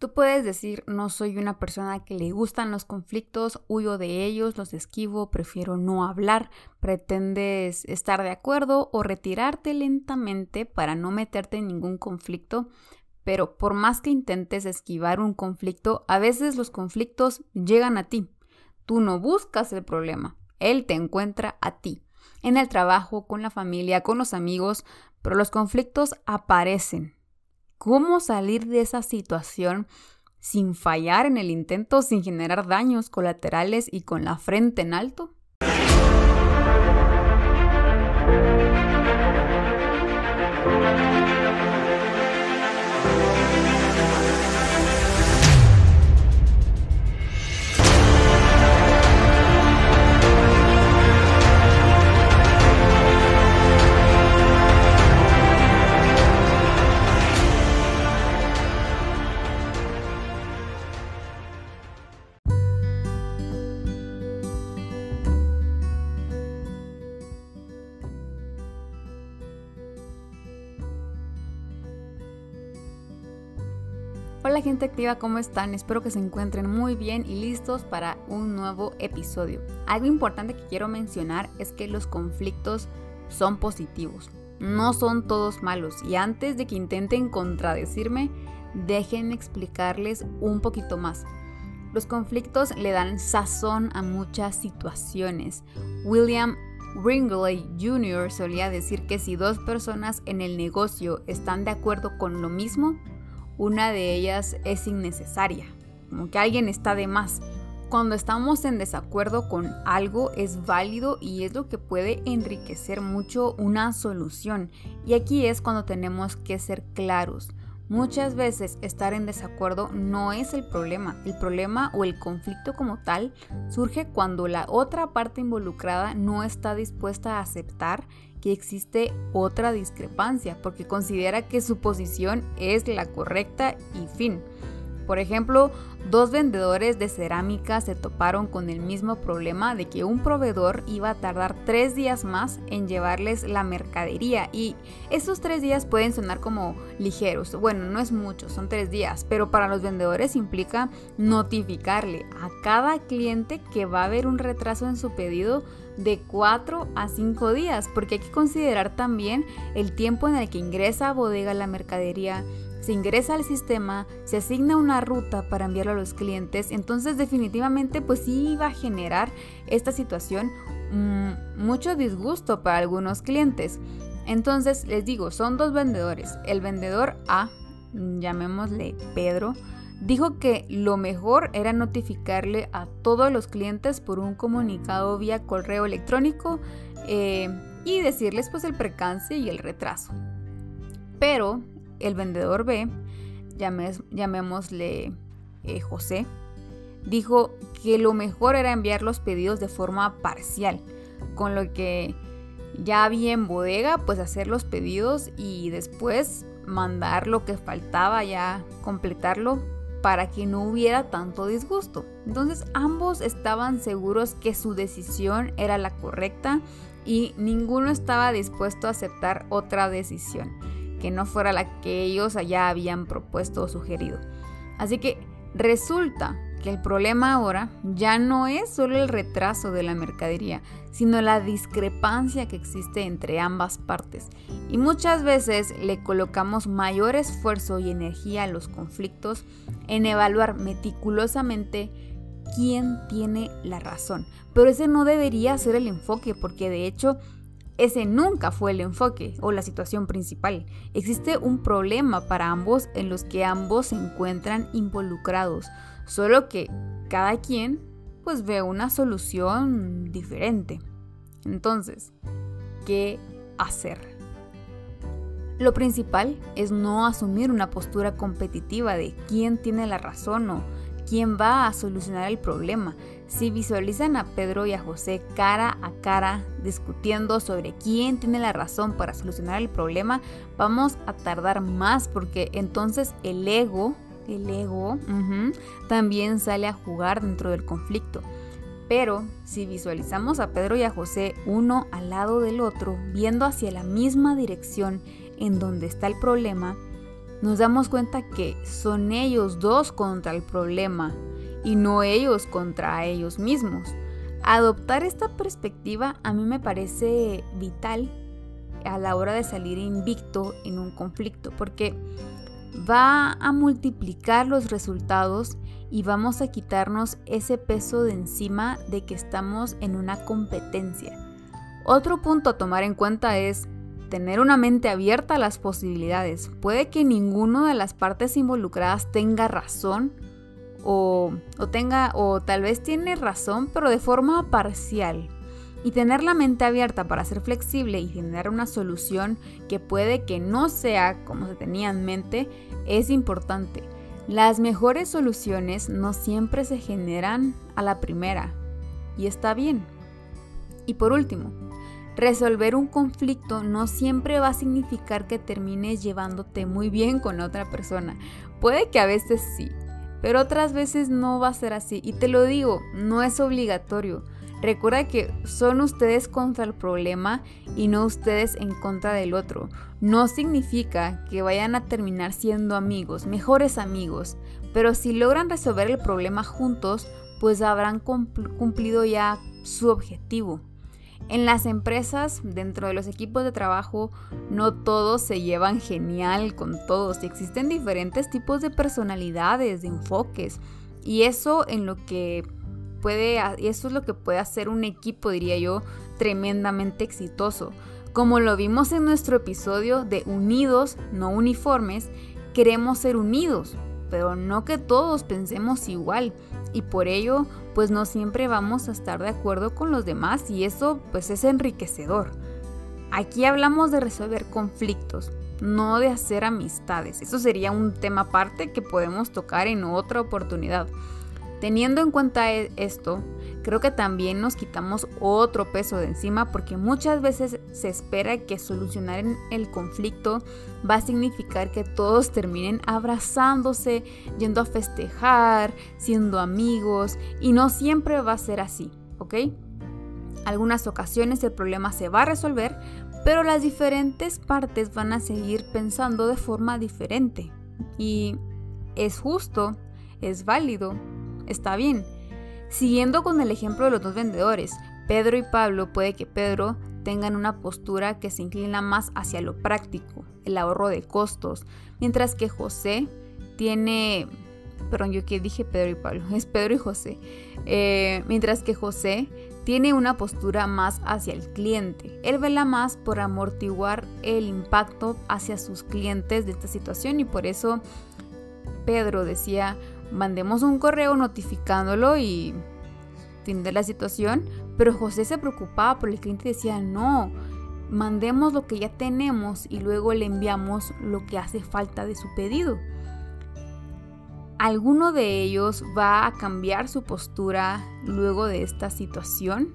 Tú puedes decir, no soy una persona que le gustan los conflictos, huyo de ellos, los esquivo, prefiero no hablar, pretendes estar de acuerdo o retirarte lentamente para no meterte en ningún conflicto, pero por más que intentes esquivar un conflicto, a veces los conflictos llegan a ti. Tú no buscas el problema, él te encuentra a ti, en el trabajo, con la familia, con los amigos, pero los conflictos aparecen cómo salir de esa situación sin fallar en el intento, sin generar daños colaterales y con la frente en alto? Hola gente activa, ¿cómo están? Espero que se encuentren muy bien y listos para un nuevo episodio. Algo importante que quiero mencionar es que los conflictos son positivos, no son todos malos y antes de que intenten contradecirme, dejen explicarles un poquito más. Los conflictos le dan sazón a muchas situaciones. William Wrigley Jr. solía decir que si dos personas en el negocio están de acuerdo con lo mismo, una de ellas es innecesaria, como que alguien está de más. Cuando estamos en desacuerdo con algo es válido y es lo que puede enriquecer mucho una solución. Y aquí es cuando tenemos que ser claros. Muchas veces estar en desacuerdo no es el problema. El problema o el conflicto como tal surge cuando la otra parte involucrada no está dispuesta a aceptar que existe otra discrepancia porque considera que su posición es la correcta y fin. Por ejemplo, dos vendedores de cerámica se toparon con el mismo problema de que un proveedor iba a tardar tres días más en llevarles la mercadería y esos tres días pueden sonar como ligeros. Bueno, no es mucho, son tres días, pero para los vendedores implica notificarle a cada cliente que va a haber un retraso en su pedido de 4 a 5 días, porque hay que considerar también el tiempo en el que ingresa a bodega la mercadería, se ingresa al sistema, se asigna una ruta para enviarlo a los clientes, entonces definitivamente pues sí va a generar esta situación mm, mucho disgusto para algunos clientes. Entonces les digo, son dos vendedores. El vendedor A, llamémosle Pedro, dijo que lo mejor era notificarle a todos los clientes por un comunicado vía correo electrónico eh, y decirles pues el precance y el retraso. Pero el vendedor B, llamémosle eh, José, dijo que lo mejor era enviar los pedidos de forma parcial, con lo que ya había en bodega, pues hacer los pedidos y después mandar lo que faltaba, ya completarlo para que no hubiera tanto disgusto. Entonces ambos estaban seguros que su decisión era la correcta y ninguno estaba dispuesto a aceptar otra decisión que no fuera la que ellos allá habían propuesto o sugerido. Así que resulta que el problema ahora ya no es solo el retraso de la mercadería, sino la discrepancia que existe entre ambas partes. Y muchas veces le colocamos mayor esfuerzo y energía a los conflictos en evaluar meticulosamente quién tiene la razón. Pero ese no debería ser el enfoque, porque de hecho ese nunca fue el enfoque o la situación principal. Existe un problema para ambos en los que ambos se encuentran involucrados, solo que cada quien pues ve una solución diferente. Entonces, ¿qué hacer? Lo principal es no asumir una postura competitiva de quién tiene la razón o quién va a solucionar el problema. Si visualizan a Pedro y a José cara a cara discutiendo sobre quién tiene la razón para solucionar el problema, vamos a tardar más porque entonces el ego, el ego, también sale a jugar dentro del conflicto. Pero si visualizamos a Pedro y a José uno al lado del otro, viendo hacia la misma dirección en donde está el problema, nos damos cuenta que son ellos dos contra el problema y no ellos contra ellos mismos. Adoptar esta perspectiva a mí me parece vital a la hora de salir invicto en un conflicto porque va a multiplicar los resultados y vamos a quitarnos ese peso de encima de que estamos en una competencia. Otro punto a tomar en cuenta es tener una mente abierta a las posibilidades. Puede que ninguna de las partes involucradas tenga razón o, o, tenga o tal vez tiene razón, pero de forma parcial. Y tener la mente abierta para ser flexible y generar una solución que puede que no sea como se tenía en mente es importante. Las mejores soluciones no siempre se generan a la primera y está bien. Y por último, resolver un conflicto no siempre va a significar que termines llevándote muy bien con otra persona. Puede que a veces sí, pero otras veces no va a ser así. Y te lo digo, no es obligatorio. Recuerda que son ustedes contra el problema y no ustedes en contra del otro. No significa que vayan a terminar siendo amigos, mejores amigos, pero si logran resolver el problema juntos, pues habrán cumplido ya su objetivo. En las empresas, dentro de los equipos de trabajo, no todos se llevan genial con todos. Existen diferentes tipos de personalidades, de enfoques. Y eso en eso es lo que puede hacer un equipo, diría yo, tremendamente exitoso. Como lo vimos en nuestro episodio de Unidos, no uniformes, queremos ser unidos, pero no que todos pensemos igual y por ello pues no siempre vamos a estar de acuerdo con los demás y eso pues es enriquecedor. Aquí hablamos de resolver conflictos, no de hacer amistades. Eso sería un tema aparte que podemos tocar en otra oportunidad. Teniendo en cuenta e-, esto, creo que también nos quitamos otro peso de encima porque muchas veces se espera que solucionar el conflicto va a significar que todos terminen abrazándose, yendo a festejar, siendo amigos y no siempre va a ser así, ¿ok? Algunas ocasiones el problema se va a resolver, pero las diferentes partes van a seguir pensando de forma diferente. Y es justo, es válido está bien. Siguiendo con el ejemplo de los dos vendedores, Pedro y Pablo puede que Pedro tengan una postura que se inclina más hacia lo práctico, el ahorro de costos, mientras que José tiene, perdón, yo que dije Pedro y Pablo, es Pedro y José, eh, mientras que José tiene una postura más hacia el cliente. Él vela más por amortiguar el impacto hacia sus clientes de esta situación y por eso Pedro decía, mandemos un correo notificándolo y de la situación, pero José se preocupaba por el cliente y decía, no, mandemos lo que ya tenemos y luego le enviamos lo que hace falta de su pedido. ¿Alguno de ellos va a cambiar su postura luego de esta situación?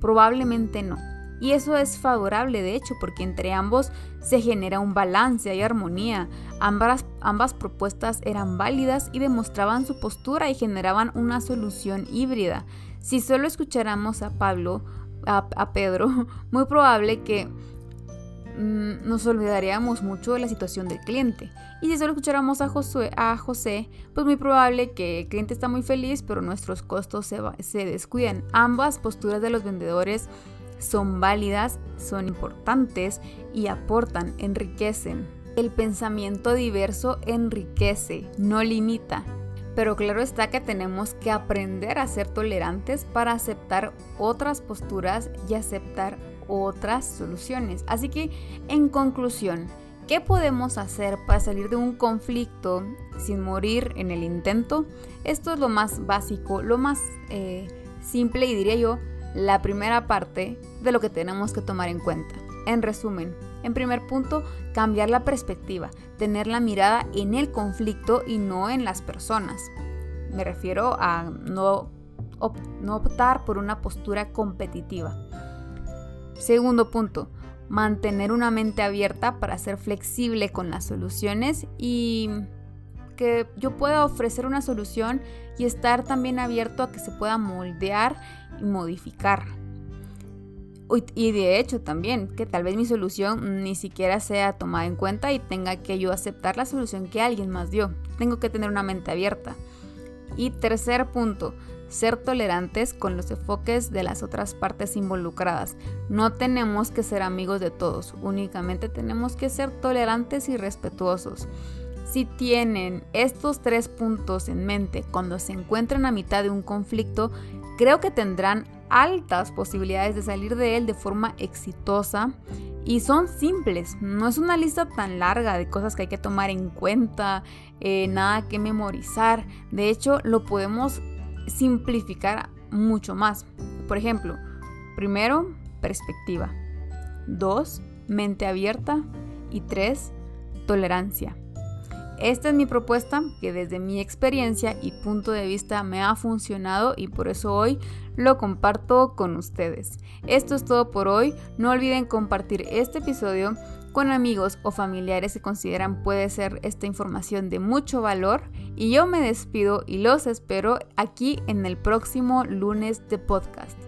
Probablemente no. Y eso es favorable, de hecho, porque entre ambos se genera un balance, y armonía. Ambas, ambas propuestas eran válidas y demostraban su postura y generaban una solución híbrida. Si solo escucháramos a Pablo, a, Pedro, muy probable que mm, nos olvidaríamos mucho de la situación del cliente. Y si solo escucháramos a, Josué, a José, pues muy probable que el cliente está muy feliz, pero nuestros costos se, se descuidan. Ambas posturas de los vendedores son válidas, son importantes y aportan, enriquecen. El pensamiento diverso enriquece, no limita. Pero claro está que tenemos que aprender a ser tolerantes para aceptar otras posturas y aceptar otras soluciones. Así que, en conclusión, ¿qué podemos hacer para salir de un conflicto sin morir en el intento? Esto es lo más básico, lo más eh, simple y diría yo, la primera parte de lo que tenemos que tomar en cuenta. En resumen, en primer punto, cambiar la perspectiva, tener la mirada en el conflicto y no en las personas. Me refiero a no, optar por una postura competitiva. Segundo punto, mantener una mente abierta para ser flexible con las soluciones y que yo pueda ofrecer una solución y estar también abierto a que se pueda moldear y modificar. Y de hecho también, que tal vez mi solución ni siquiera sea tomada en cuenta y tenga que yo aceptar la solución que alguien más dio. Tengo que tener una mente abierta. Y tercer punto, ser tolerantes con los enfoques de las otras partes involucradas. No tenemos que ser amigos de todos, únicamente tenemos que ser tolerantes y respetuosos. Si tienen estos tres puntos en mente cuando se encuentran a mitad de un conflicto, creo que tendrán altas posibilidades de salir de él de forma exitosa y son simples, no es una lista tan larga de cosas que hay que tomar en cuenta, eh, nada que memorizar, de hecho lo podemos simplificar mucho más. Por ejemplo, primero, perspectiva, dos, mente abierta y tres, tolerancia. Esta es mi propuesta que desde mi experiencia y punto de vista me ha funcionado y por eso hoy lo comparto con ustedes. Esto es todo por hoy. No olviden compartir este episodio con amigos o familiares que consideran puede ser esta información de mucho valor. Y yo me despido y los espero aquí en el próximo lunes de podcast.